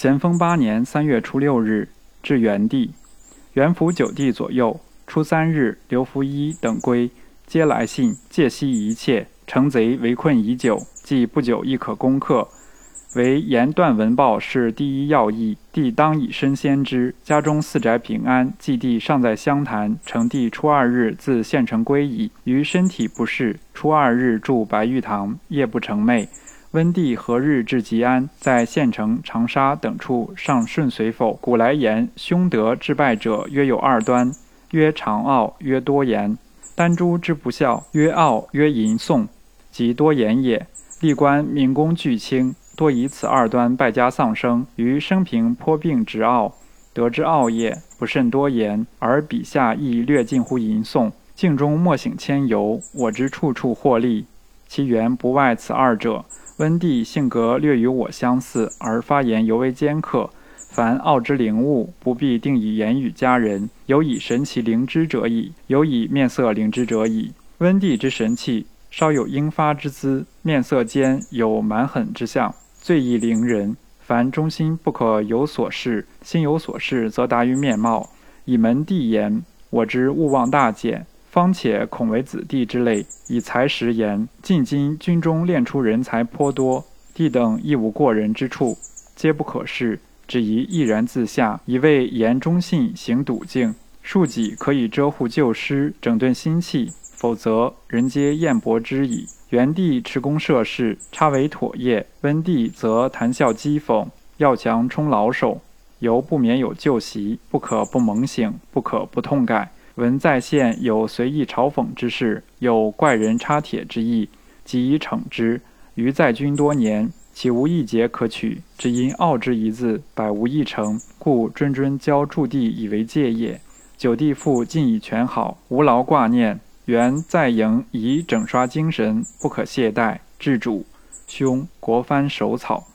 咸丰八年三月初六日，至元帝。元符九帝左右。初三日，刘福一等归，皆来信，借息一切。城贼围困已久，即不久亦可攻克。唯言断文报是第一要义，帝当以身先之。家中四宅平安，祭地尚在湘潭。成帝初二日自县城归矣。于身体不适，初二日住白玉堂，夜不成寐。温帝何日至吉安？在县城、长沙等处尚顺随否？古来言，凶德致败者，约有二端：曰长傲，曰多言。丹朱之不孝，曰傲，曰淫讼，即多言也。历官民公俱轻。多以此二端败家丧生，于生平颇病执傲，得之傲也，不甚多言，而笔下亦略近乎吟诵。镜中莫省牵由，我之处处获利，其源不外此二者。温帝性格略与我相似，而发言尤为尖刻。凡傲之灵物，不必定以言语加人，有以神奇灵之者矣，有以面色灵之者矣。温帝之神气，稍有英发之姿，面色间有蛮狠之相。最易凌人。凡中心不可有所事，心有所事，则达于面貌。以门第言，我之勿忘大简，方且恐为子弟之类。以才识言，进今军中练出人才颇多，弟等亦无过人之处，皆不可视，只宜毅然自下，以为言忠信，行笃敬。庶己可以遮护旧师，整顿心气，否则人皆厌薄之矣。元帝持功涉事，差为妥业；温帝则谈笑讥讽，要强充老手，犹不免有旧习，不可不猛醒，不可不痛改。文在县有随意嘲讽之事，有怪人插帖之意，即以惩之。余在军多年，岂无一节可取？只因傲之一字，百无一成，故谆谆教驻地以为戒也。九弟父尽以全好，无劳挂念。原在营以整刷精神，不可懈怠。治主，兄国藩手草。